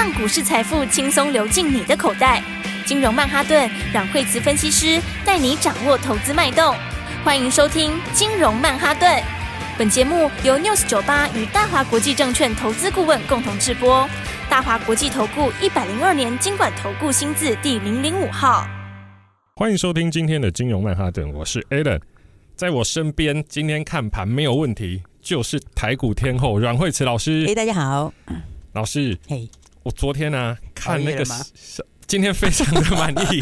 让股市财富轻松流进你的口袋。金融曼哈顿让惠慈分析师带你掌握投资脉动。欢迎收听金融曼哈顿。本节目由 News 九八与大华国际证券投资顾问共同制播。大华国际投顾一百零二年金管投顾新字第零零五号。欢迎收听今天的金融曼哈顿，我是 Alan，在我身边，今天看盘没有问题，就是台股天后阮惠慈老师。哎，大家好，老师，嘿，我昨天呢、啊、看那个，今天非常的满意。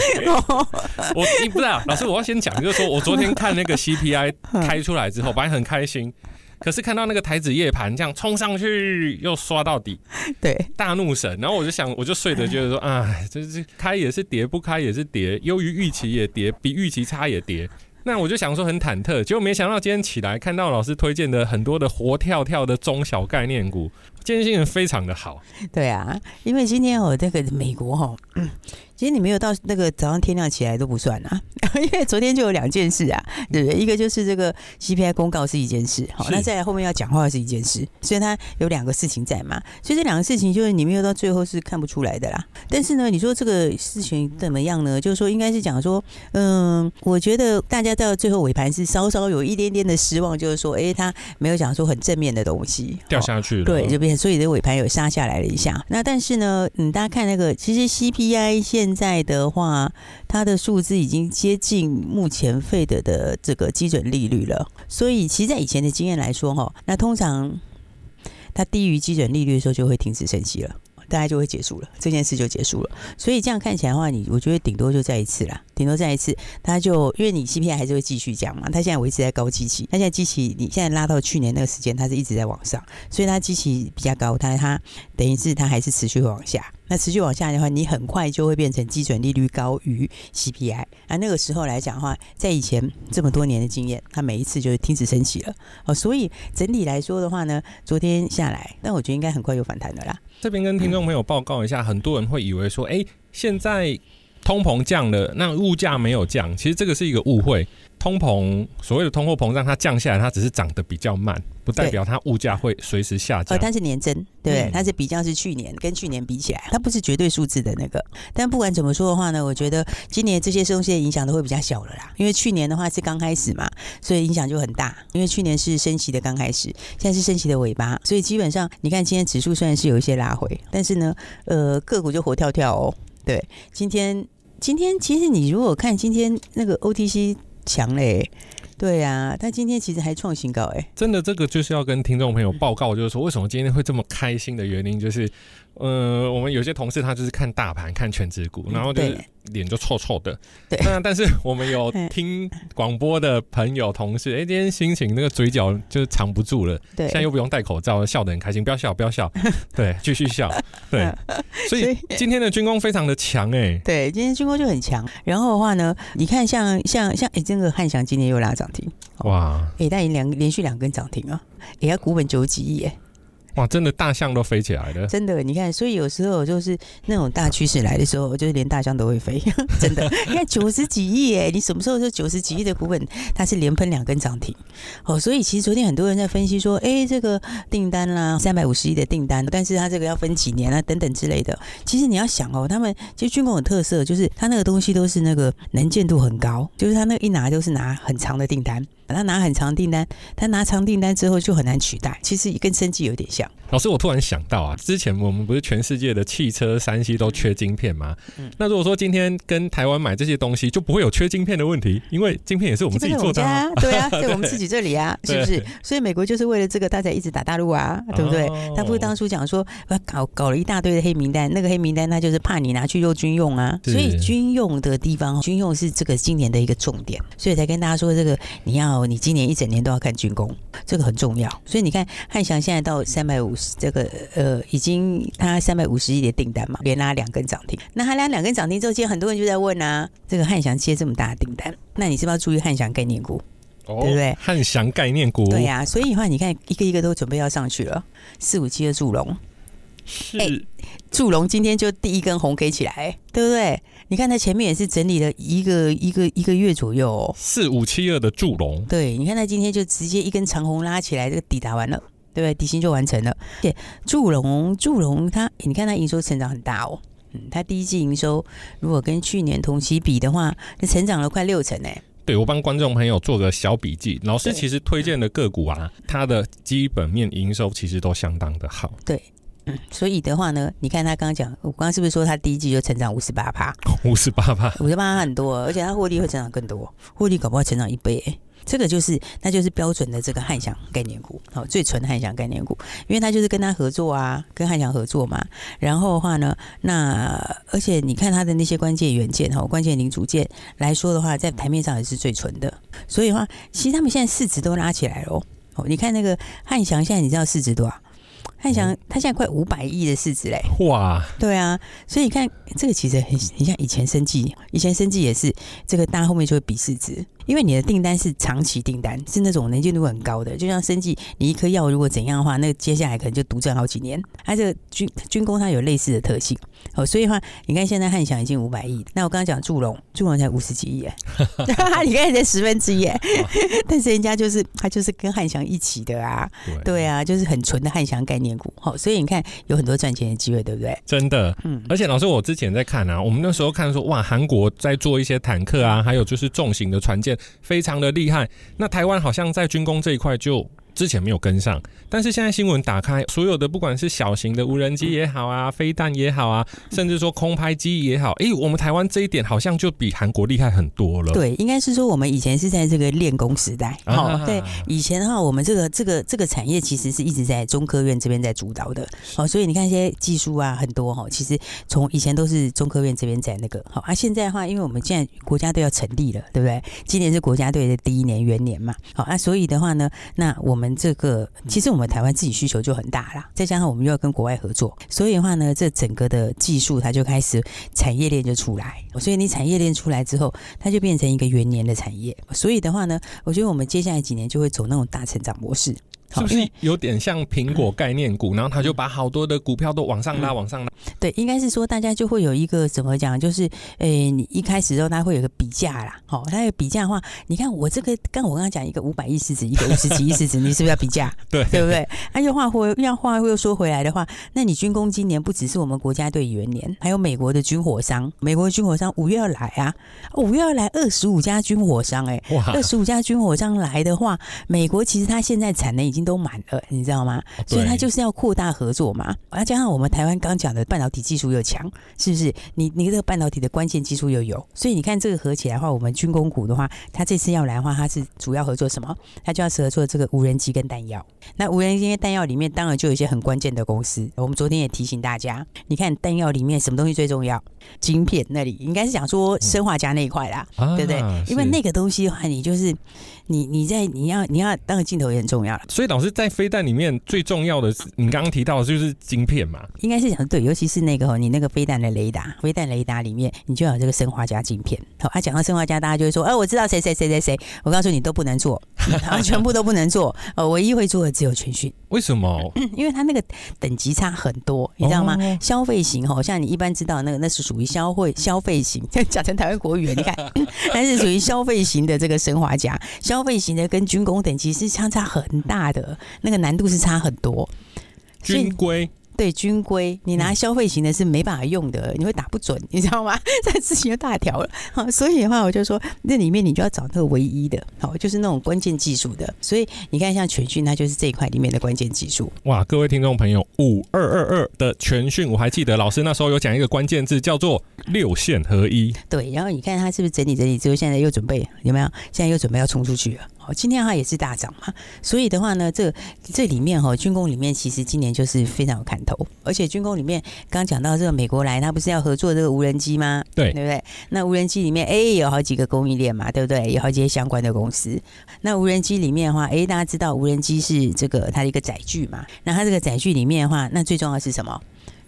我你不知道，老师，我要先讲，就是说我昨天看那个 CPI 开出来之后，本来很开心。可是看到那个台子夜盘这样冲上去又刷到底，对，大怒神。然后我就想，我就睡着觉得说，啊，这是开也是跌，不开也是跌，优于预期也跌，比预期差也跌。那我就想说很忐忑，结果没想到今天起来看到老师推荐的很多的活跳跳的中小概念股，建设性非常的好。对啊，因为今天我这个美国哈。嗯其实你没有到那个早上天亮起来都不算啊，因为昨天就有两件事啊，对不对？一个就是这个 CPI 公告是一件事，好，那再来后面要讲话是一件事，所以它有两个事情在嘛。所以这两个事情就是你没有到最后是看不出来的啦。但是呢，你说这个事情怎么样呢？就是说应该是讲说，嗯，我觉得大家到最后尾盘是稍稍有一点点的失望，就是说，哎，它没有讲说很正面的东西掉下去了，对，这边所以这尾盘有杀下来了一下。那但是呢，嗯，大家看那个，其实 CPI 现现在的话，它的数字已经接近目前费德的这个基准利率了。所以，其实，在以前的经验来说，哈，那通常它低于基准利率的时候，就会停止升息了，大概就会结束了，这件事就结束了。所以，这样看起来的话，你我觉得顶多就再一次啦，顶多再一次，它就因为你 CPI 还是会继续降嘛，它现在维持在高基期，它现在基期你现在拉到去年那个时间，它是一直在往上，所以它基期比较高，但是它等于是它还是持续会往下。那持续往下的话，你很快就会变成基准利率高于 CPI。啊，那个时候来讲的话，在以前这么多年的经验，它每一次就是停止升息了。哦，所以整体来说的话呢，昨天下来，但我觉得应该很快就反弹的啦。这边跟听众朋友报告一下，很多人会以为说，哎，现在通膨降了，那物价没有降，其实这个是一个误会。通膨所谓的通货膨胀，它降下来，它只是涨得比较慢，不代表它物价会随时下降。呃，它是年增，对，嗯、它是比较是去年跟去年比起来，它不是绝对数字的那个。但不管怎么说的话呢，我觉得今年这些东西的影响都会比较小了啦。因为去年的话是刚开始嘛，所以影响就很大。因为去年是升息的刚开始，现在是升息的尾巴，所以基本上你看今天指数虽然是有一些拉回，但是呢，呃，个股就活跳跳哦。对，今天今天其实你如果看今天那个 OTC。强嘞，对呀、啊，他今天其实还创新高哎，真的，这个就是要跟听众朋友报告，就是说为什么今天会这么开心的原因，就是。呃，我们有些同事他就是看大盘，看权值股，然后就脸就臭臭的。对。那但是我们有 听广播的朋友同事，哎，今天心情那个嘴角就藏不住了。对。现在又不用戴口罩，笑得很开心。不要笑，不要笑。对，继续笑。对。所以今天的军工非常的强哎。对，今天军工就很强。然后的话呢，你看像像像哎，这个汉翔今天又拉涨停。哇。哎，但已经两连续两根涨停啊！哎，他股本九十几亿哎。哇，真的大象都飞起来了！真的，你看，所以有时候就是那种大趋势来的时候，就是连大象都会飞。真的，你看九十几亿哎，你什么时候说九十几亿的股本，它是连喷两根涨停？哦，所以其实昨天很多人在分析说，哎，这个订单啦，三百五十亿的订单，但是它这个要分几年啊，等等之类的。其实你要想哦，他们其实军工有特色，就是它那个东西都是那个能见度很高，就是它那一拿就是拿很长的订单。他拿很长订单，他拿长订单之后就很难取代。其实跟生计有点像。老师，我突然想到啊，之前我们不是全世界的汽车、三 C 都缺晶片吗？嗯。那如果说今天跟台湾买这些东西，就不会有缺晶片的问题，因为晶片也是我们自己做的啊。对啊，在我们自己这里啊，是不是？所以美国就是为了这个，他才一直打大陆啊，对不对？哦。他不是当初讲说，搞搞了一大堆的黑名单，那个黑名单他就是怕你拿去做军用啊。所以军用的地方，军用是这个今年的一个重点，所以才跟大家说这个你要。你今年一整年都要看军工，这个很重要。所以你看汉翔现在到三百五十，这个呃，已经他三百五十亿的订单嘛，连拉两根涨停。那他拉两根涨停之后，其实很多人就在问啊，这个汉翔接这么大的订单，那你是不是要注意汉翔概念股？哦、对不对？汉翔概念股，对呀、啊。所以的话，你看一个一个都准备要上去了，四五七的祝融。是，欸、祝融今天就第一根红 K 起来，对不对？你看它前面也是整理了一个一个一个月左右，哦，四五七二的祝融，对，你看它今天就直接一根长红拉起来，这个抵达完了，对不对？底薪就完成了。对，祝融，祝融，它你看它营收成长很大哦。嗯，它第一季营收如果跟去年同期比的话，那成长了快六成哎。对，我帮观众朋友做个小笔记，老师其实推荐的个股啊，它的基本面营收其实都相当的好。对，嗯，所以的话呢，你看他刚刚讲，我刚刚是不是说他第一季就成长五十八趴？五十八趴，五十八趴很多，而且他获利会成长更多，获利搞不好成长一倍哎。这个就是，那就是标准的这个汉翔概念股，好，最纯的汉翔概念股，因为它就是跟他合作啊，跟汉翔合作嘛。然后的话呢，那而且你看它的那些关键元件哈，关键零组件来说的话，在台面上也是最纯的。所以的话，其实他们现在市值都拉起来了哦。你看那个汉翔现在你知道市值多少？汉翔它现在快五百亿的市值嘞！哇，对啊，所以你看这个其实很很像以前生计，以前生计也是这个，大家后面就会比市值。因为你的订单是长期订单，是那种能见度很高的，就像生技，你一颗药如果怎样的话，那接下来可能就独占好几年。它这个军军工它有类似的特性哦，所以的话，你看现在汉翔已经五百亿，那我刚刚讲祝融，祝融才五十几亿，你看才十分之一，但是人家就是他就是跟汉翔一起的啊，对，对啊，就是很纯的汉翔概念股，好，所以你看有很多赚钱的机会，对不对？真的，嗯，而且老师，我之前在看啊，我们那时候看说哇，韩国在做一些坦克啊，还有就是重型的船舰。非常的厉害，那台湾好像在军工这一块就。之前没有跟上，但是现在新闻打开，所有的不管是小型的无人机也好啊，飞弹也好啊，甚至说空拍机也好，哎、欸，我们台湾这一点好像就比韩国厉害很多了。对，应该是说我们以前是在这个练功时代，好、啊，对，以前的话，我们这个这个这个产业其实是一直在中科院这边在主导的，好，所以你看一些技术啊，很多哈，其实从以前都是中科院这边在那个，好，啊，现在的话，因为我们现在国家队要成立了，对不对？今年是国家队的第一年元年嘛，好，啊，所以的话呢，那我们。这个其实我们台湾自己需求就很大啦，再加上我们又要跟国外合作，所以的话呢，这整个的技术它就开始产业链就出来，所以你产业链出来之后，它就变成一个元年的产业。所以的话呢，我觉得我们接下来几年就会走那种大成长模式。是不是有点像苹果概念股？然后他就把好多的股票都往上拉，往上拉。对，应该是说大家就会有一个怎么讲？就是，诶，你一开始之后，他会有个比价啦。好，他有比价的话，你看我这个，刚我刚刚讲一个五百亿市值，一个五十几亿市值，你是不是要比价？对，对不对？啊，又话回，要话又说回来的话，那你军工今年不只是我们国家队元年，还有美国的军火商，美国的军火商五月要来啊，五月要来二十五家军火商，哎，哇，二十五家军火商来的话，美国其实它现在产能已经。都满了，你知道吗？所以它就是要扩大合作嘛。要加上我们台湾刚讲的半导体技术又强，是不是？你你这个半导体的关键技术又有，所以你看这个合起来的话，我们军工股的话，它这次要来的话，它是主要合作什么？它就要合作这个无人机跟弹药。那无人机跟弹药里面，当然就有一些很关键的公司。我们昨天也提醒大家，你看弹药里面什么东西最重要？晶片那里应该是讲说生化家那一块啦，嗯、对不对？因为那个东西的话，你就是你你在你要你要当个镜头也很重要了。所以老师在飞弹里面最重要的是，你刚刚提到的就是晶片嘛？应该是讲对，尤其是那个你那个飞弹的雷达，飞弹雷达里面你就要有这个砷化加晶片。好，啊，讲到砷化加，大家就会说，哎、啊，我知道谁谁谁谁谁。我告诉你，都不能做，啊，全部都不能做。呃，唯一会做的只有全讯。为什么？因为它那个等级差很多，你知道吗？哦、消费型哈，像你一般知道那个，那是属于消费消费型。讲成台湾国语，你看，那是属于消费型的这个砷化镓，消费型的跟军工等级是相差很大的，那个难度是差很多。军规。对军规，你拿消费型的是没办法用的，你会打不准，你知道吗？这事情就大条了。好，所以的话，我就说那里面你就要找那个唯一的，好，就是那种关键技术的。所以你看，像全讯，它就是这一块里面的关键技术。哇，各位听众朋友，五二二二的全讯，我还记得老师那时候有讲一个关键字，叫做六线合一。对，然后你看他是不是整理整理之后，现在又准备有没有？现在又准备要冲出去了。今天它也是大涨嘛，所以的话呢，这这里面哈，军工里面其实今年就是非常有看头，而且军工里面刚讲到这个美国来，它不是要合作这个无人机吗？对，对不对？那无人机里面，哎，有好几个供应链嘛，对不对？有好几些相关的公司。那无人机里面的话，哎，大家知道无人机是这个它的一个载具嘛？那它这个载具里面的话，那最重要的是什么？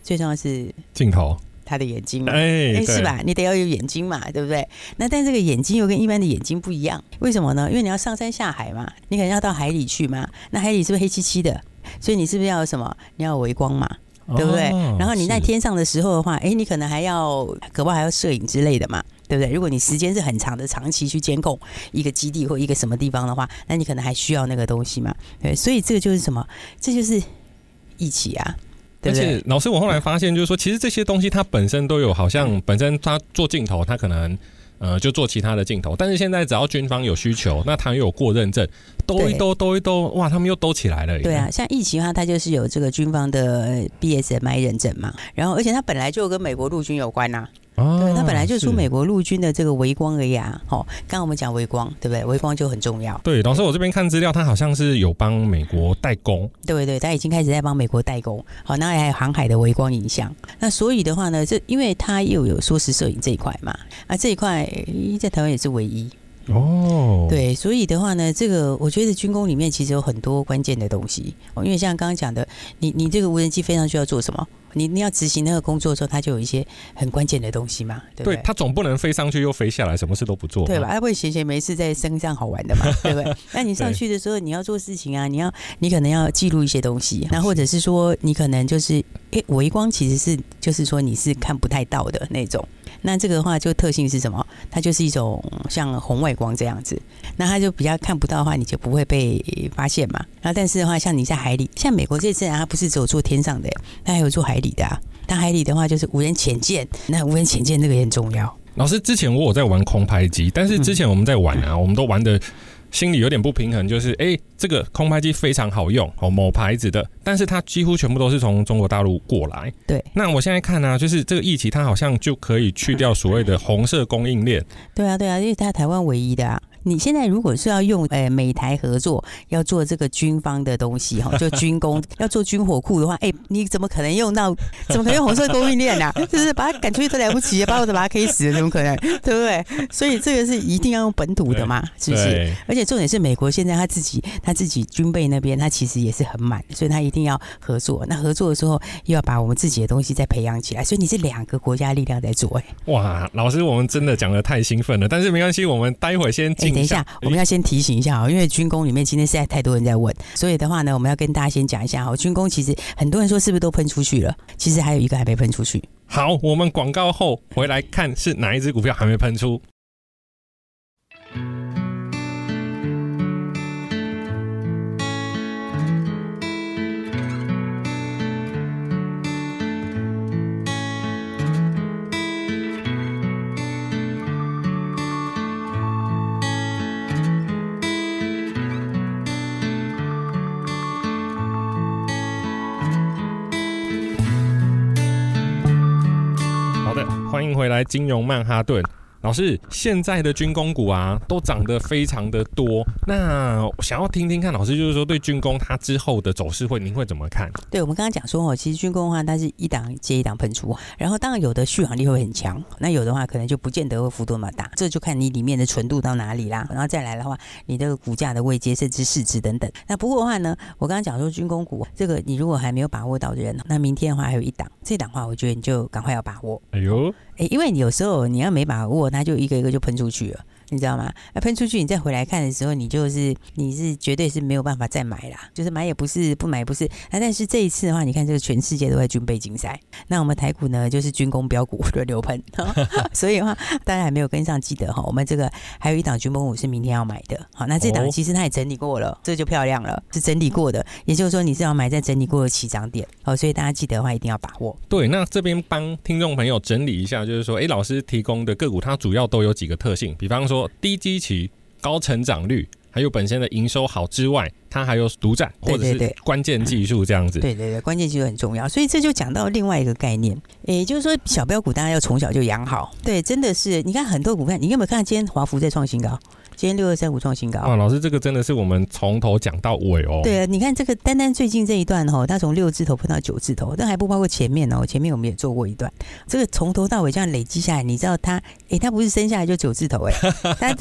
最重要的是镜头。他的眼睛，哎，欸、是吧？你得要有眼睛嘛，对不对？那但这个眼睛又跟一般的眼睛不一样，为什么呢？因为你要上山下海嘛，你可能要到海里去嘛。那海里是不是黑漆漆的？所以你是不是要有什么？你要有微光嘛，对不对？哦、然后你在天上的时候的话，哎，你可能还要，可不还要摄影之类的嘛？对不对？如果你时间是很长的，长期去监控一个基地或一个什么地方的话，那你可能还需要那个东西嘛。对，所以这个就是什么？这就是一起啊。对对，而且老师，我后来发现就是说，其实这些东西它本身都有，好像本身它做镜头，它可能。呃，就做其他的镜头，但是现在只要军方有需求，那它又有过认证，兜一兜，兜一兜，哇，他们又兜起来了。对啊，像疫情的话，它就是有这个军方的 BSMI 认证嘛，然后而且它本来就跟美国陆军有关呐、啊。对，他本来就是出美国陆军的这个微光而已啊。好，刚刚我们讲微光，对不对？微光就很重要。对，老师，我这边看资料，他好像是有帮美国代工。对对，他已经开始在帮美国代工。好，那还有航海的微光影像。那所以的话呢，这因为他又有缩时摄影这一块嘛，啊，这一块在台湾也是唯一。哦，对，所以的话呢，这个我觉得军工里面其实有很多关键的东西。哦，因为像刚刚讲的，你你这个无人机飞上去要做什么？你你要执行那个工作的时候，它就有一些很关键的东西嘛，对不对？对，它总不能飞上去又飞下来，什么事都不做，对吧？它会闲闲没事在身上好玩的嘛，对不对？那你上去的时候，你要做事情啊，你要你可能要记录一些东西，那或者是说你可能就是，诶，微光其实是就是说你是看不太到的那种。那这个的话，就特性是什么？它就是一种像红外光这样子，那它就比较看不到的话，你就不会被发现嘛。然后但是的话，像你在海里，像美国这次啊，它不是只有做天上的，它还有做海里的啊。它海里的话，就是无人潜舰，那无人潜舰这个也很重要。老师之前我有在玩空拍机，但是之前我们在玩啊，我们都玩的。心里有点不平衡，就是哎、欸，这个空拍机非常好用哦，某牌子的，但是它几乎全部都是从中国大陆过来。对，那我现在看呢、啊，就是这个疫情，它好像就可以去掉所谓的红色供应链。对啊，对啊，因为它台湾唯一的啊。你现在如果是要用诶美台合作要做这个军方的东西哈，就军工要做军火库的话，哎，你怎么可能用到？怎么可能用红色供应链呢？就 是把它赶出去都来不及，把我都把它 K 死了，怎么可能？对不对？所以这个是一定要用本土的嘛，是不是？而且重点是美国现在他自己他自己军备那边，他其实也是很满，所以他一定要合作。那合作的时候又要把我们自己的东西再培养起来，所以你是两个国家力量在做。哎，哇，老师，我们真的讲的太兴奋了，但是没关系，我们待会先进。等一下，我们要先提醒一下啊，因为军工里面今天实在太多人在问，所以的话呢，我们要跟大家先讲一下哈。军工其实很多人说是不是都喷出去了？其实还有一个还没喷出去。好，我们广告后回来看是哪一只股票还没喷出。回来，金融曼哈顿。老师，现在的军工股啊，都涨得非常的多。那想要听听看，老师就是说，对军工它之后的走势会，您会怎么看？对，我们刚刚讲说哦，其实军工的话，它是一档接一档喷出，然后当然有的续航力会很强，那有的话可能就不见得会幅度那么大，这就看你里面的纯度到哪里啦。然后再来的话，你的股价的位阶甚至市值等等。那不过的话呢，我刚刚讲说军工股这个，你如果还没有把握到的人，那明天的话还有一档，这档的话，我觉得你就赶快要把握。哎呦，哎，因为有时候你要没把握。它就一个一个就喷出去了。你知道吗？那喷出去，你再回来看的时候，你就是你是绝对是没有办法再买啦。就是买也不是，不买也不是。那但是这一次的话，你看这个全世界都在军备竞赛，那我们台股呢就是军工标股轮流喷，所以的话大家还没有跟上，记得哈，我们这个还有一档军工股是明天要买的。好，那这档其实它也整理过了，这就漂亮了，是整理过的，也就是说你是要买在整理过的起涨点。好，所以大家记得的话一定要把握。对，那这边帮听众朋友整理一下，就是说，哎，老师提供的个股它主要都有几个特性，比方说。低基期、高成长率，还有本身的营收好之外，它还有独占或者是关键技术这样子。对对对，关键技术很重要，所以这就讲到另外一个概念，也就是说小标股大家要从小就养好。对，真的是，你看很多股票，你有没有看到今天华福在创新高？今天六二三五创新高啊！老师，这个真的是我们从头讲到尾哦。对啊，你看这个单单最近这一段哈，它从六字头碰到九字头，但还不包括前面哦。前面我们也做过一段，这个从头到尾这样累积下来，你知道它，哎，它不是生下来就九字头哎，它，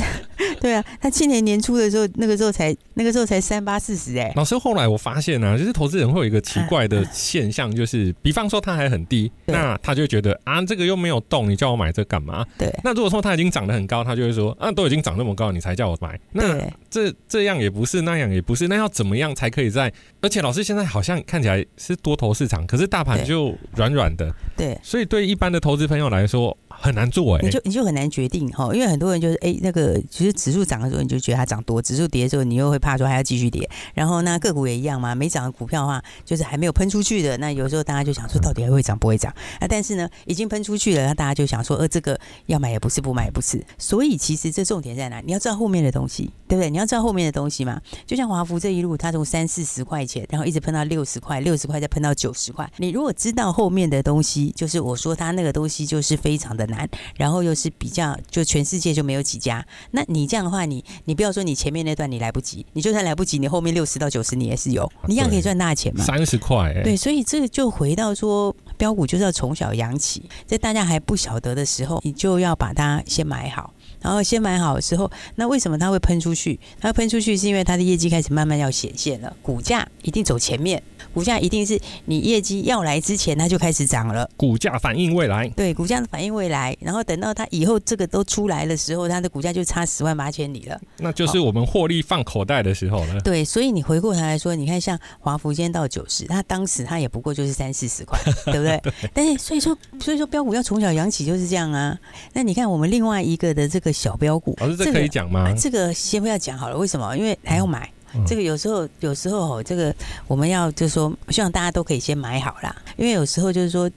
对啊，它去年年初的时候，那个时候才那个时候才三八四十哎。老师，后来我发现呢、啊，就是投资人会有一个奇怪的现象，就是比方说它还很低，那他就会觉得啊，这个又没有动，你叫我买这干嘛？对。那如果说它已经涨得很高，他就会说啊，都已经涨那么高，你才叫我买那。这这样也不是，那样也不是，那要怎么样才可以在？而且老师现在好像看起来是多头市场，可是大盘就软软的。对，所以对一般的投资朋友来说，很难做哎、你就你就很难决定哈，因为很多人就是哎、那个其实指数涨的时候你就觉得它涨多，指数跌的时候你又会怕说还要继续跌，然后那个股也一样嘛，没涨的股票的话就是还没有喷出去的，那有时候大家就想说到底还会涨不会涨啊？但是呢，已经喷出去了，那大家就想说呃，这个要买也不是，不买也不是，所以其实这重点在哪？你要知道后面的东西，对不对？你要知道后面的东西嘛，就像华福这一路，它从三四十块钱，然后一直喷到六十块，六十块再喷到九十块，你如果知道后面的东西，就是我说它那个东西就是非常的难，然后又是比较就全世界就没有几家，那你这样的话，你你不要说你前面那段你来不及，你就算来不及，你后面六十到九十你也是有，你一样可以赚大钱嘛，三十块，欸，对，所以这个就回到说标股就是要从小养起，在大家还不晓得的时候，你就要把它先买好。然后先买好的时候，那为什么它会喷出去？它喷出去是因为它的业绩开始慢慢要显现了，股价一定走前面，股价一定是你业绩要来之前它就开始涨了。股价反映未来，对，股价反映未来，然后等到它以后这个都出来的时候，它的股价就差十万八千里了。那就是我们获利放口袋的时候了。对，所以你回过头来说，你看像华福今天到九十，它当时它也不过就是三四十块，对不对？对。但是所以说，所以说标股要从小养起就是这样啊。那你看我们另外一个的这个。小标股，老师，这可以讲吗？这个、这个先不要讲好了，为什么？因为还要买。嗯、这个有时候，有时候哦，这个我们要就是说，希望大家都可以先买好啦。因为有时候就是说，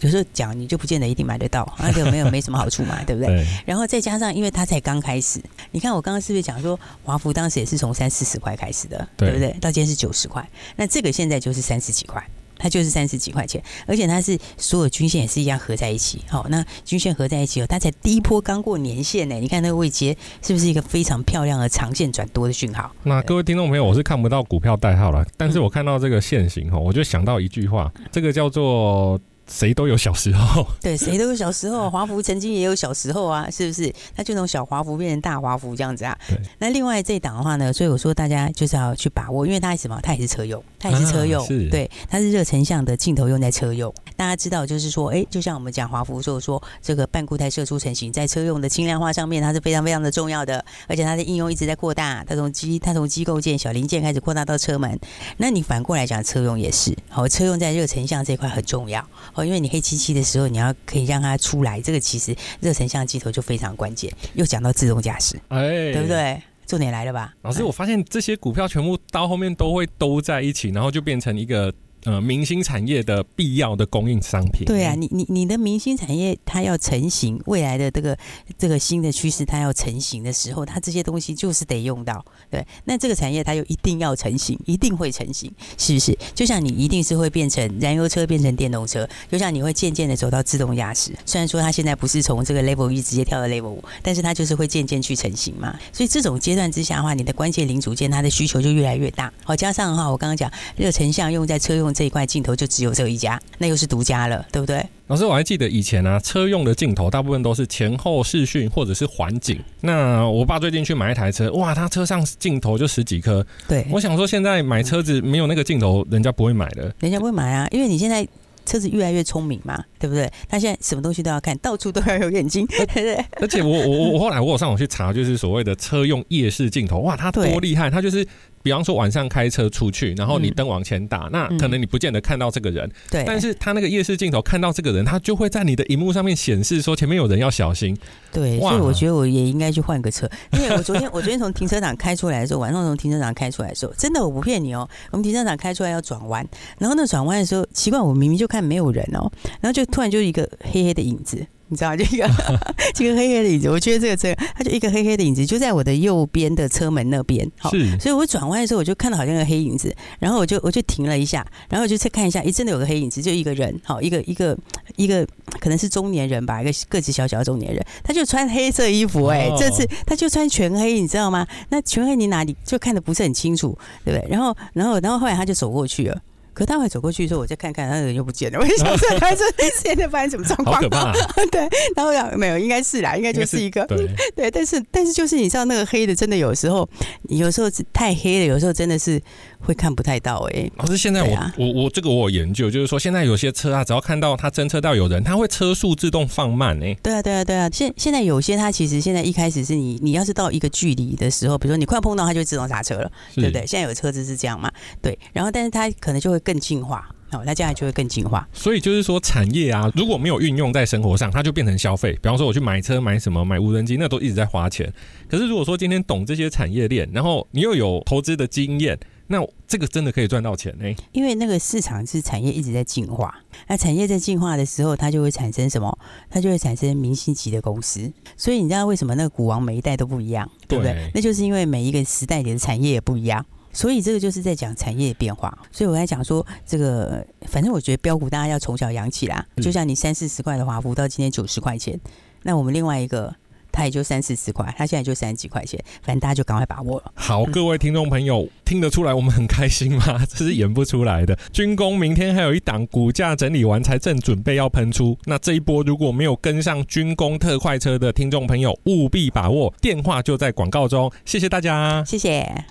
有时候讲你就不见得一定买得到，而且没有没什么好处嘛，对不对？对。然后再加上，因为它才刚开始，你看我刚刚是不是讲说，华福当时也是从三四十块开始的，对，对不对？到今天是九十块，那这个现在就是三十几块。它就是三十几块钱，而且它是所有均线也是一样合在一起。好，那均线合在一起哦，它才第一波刚过年线呢。你看那个位阶是不是一个非常漂亮的长线转多的讯号？那各位听众朋友，我是看不到股票代号了，但是我看到这个线型哈，我就想到一句话，这个叫做。谁都有小时候，对，谁都有小时候。华福曾经也有小时候啊，是不是？他就从小华福变成大华福这样子啊。那另外这一档的话呢，所以我说大家就是要去把握，因为它是什么？它也是车用，它也是车用，啊、是对，它是热成像的镜头用在车用。大家知道，就是说，哎，就像我们讲华孚说说这个半固态射出成型，在车用的轻量化上面，它是非常非常的重要的，而且它的应用一直在扩大。它从机，它从机构件、小零件开始扩大到车门。那你反过来讲，车用也是，好，车用在热成像这块很重要，哦，因为你黑漆漆的。时候，你要可以让它出来，这个其实热成像镜头就非常关键。又讲到自动驾驶，哎，对不对？重点来了吧？老师，我发现这些股票全部到后面都会都在一起，然后就变成一个。呃，明星产业的必要的供应商品。对啊，你你你的明星产业它要成型，未来的这个这个新的趋势它要成型的时候，它这些东西就是得用到。对，那这个产业它又一定要成型，一定会成型，是不是？就像你一定是会变成燃油车变成电动车，就像你会渐渐的走到自动驾驶。虽然说它现在不是从这个 level 一直接跳到 level 五，但是它就是会渐渐去成型嘛。所以这种阶段之下的话，你的关键零组件它的需求就越来越大。好，加上的话，我刚刚讲热成像用在车用这一块镜头就只有这一家，那又是独家了，对不对？老师，我还记得以前啊，车用的镜头大部分都是前后视讯或者是环景。那我爸最近去买一台车，哇，他车上镜头就十几颗。对，我想说现在买车子没有那个镜头，人家不会买的。人家不会买啊，因为你现在车子越来越聪明嘛，对不对？他现在什么东西都要看，到处都要有眼睛，对不对？而且我我我后来我有上网去查，就是所谓的车用夜视镜头，哇，它多厉害！它就是。比方说晚上开车出去，然后你灯往前打，嗯、那可能你不见得看到这个人，对、嗯。但是他那个夜视镜头看到这个人，他就会在你的荧幕上面显示说前面有人要小心。对，所以我觉得我也应该去换个车，因为我昨天我昨天从停车场开出来的时候，晚上从停车场开出来的时候，真的我不骗你哦，我们停车场开出来要转弯，然后那转弯的时候，奇怪，我明明就看没有人哦，然后就突然就一个黑黑的影子。你知道这个 这个黑黑的影子，我觉得这个车，它就一个黑黑的影子，就在我的右边的车门那边。好，所以我转弯的时候，我就看到好像一个黑影子，然后我就我就停了一下，然后我就再看一下，诶，真的有个黑影子，就一个人，好，一个一个一个可能是中年人吧，一个个子小小的中年人，他就穿黑色衣服，哎，这次他就穿全黑，你知道吗？那全黑你哪里就看的不是很清楚，对不对？然后然后然后后来他就走过去了。可待会走过去的时候，我再看看，他人又不见了。我就想说，他说现在发生什么状况？好可怕！对，然后没有，应该是啦，应该就是一个对，对。但是，但是就是你知道，那个黑的真的有时候，有时候太黑了，有时候真的是会看不太到哎、欸。可是现在我、啊、我我这个我有研究，就是说现在有些车啊，只要看到它侦测到有人，它会车速自动放慢哎、欸。对啊，对啊，对啊。现现在有些它其实现在一开始是你你要是到一个距离的时候，比如说你快要碰到它，就会自动刹车了，对不对？现在有车子是这样嘛？对。然后，但是它可能就会更进化。好，那这样就会更进化。所以就是说，产业啊，如果没有运用在生活上，它就变成消费。比方说，我去买车、买什么、买无人机，那都一直在花钱。可是如果说今天懂这些产业链，然后你又有投资的经验，那这个真的可以赚到钱呢？因为那个市场是产业一直在进化，那产业在进化的时候，它就会产生什么？它就会产生明星级的公司。所以你知道为什么那个股王每一代都不一样，对不对？对那就是因为每一个时代里的产业也不一样。所以这个就是在讲产业变化，所以我在讲说这个，反正我觉得标股大家要从小养起啦。就像你三四十块的华孚到今天九十块钱，那我们另外一个他也就三四十块，他现在就三十几块钱，反正大家就赶快把握了。好，各位听众朋友，听得出来我们很开心吗？这是演不出来的。军工明天还有一档股价整理完才正准备要喷出，那这一波如果没有跟上军工特快车的听众朋友，务必把握。电话就在广告中，谢谢大家，谢谢。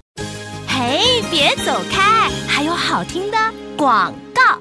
别走开！还有好听的广告。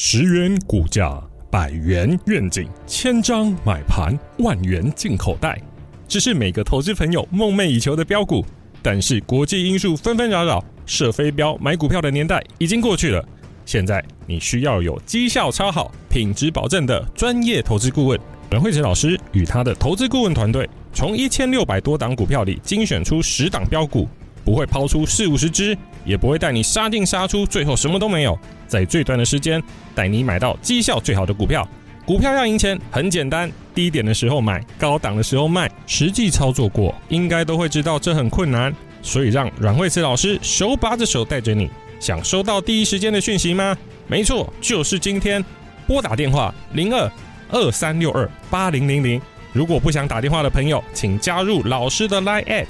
十元股价，百元愿景，千张买盘，万元进口袋，这是每个投资朋友梦寐以求的标股。但是国际因素纷纷扰扰，设飞镖买股票的年代已经过去了。现在你需要有绩效超好、品质保证的专业投资顾问。阮慧慈老师与他的投资顾问团队，从一千六百多档股票里精选出十档标股。不会抛出四五十只，也不会带你杀进杀出，最后什么都没有。在最短的时间带你买到绩效最好的股票。股票要赢钱很简单，低点的时候买，高档的时候卖。实际操作过，应该都会知道这很困难。所以让阮慧慈老师手把着手带着你，想收到第一时间的讯息吗？没错，就是今天。拨打电话零二二三六二八零零零。如果不想打电话的朋友，请加入老师的 Line at，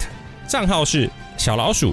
账号是。小老鼠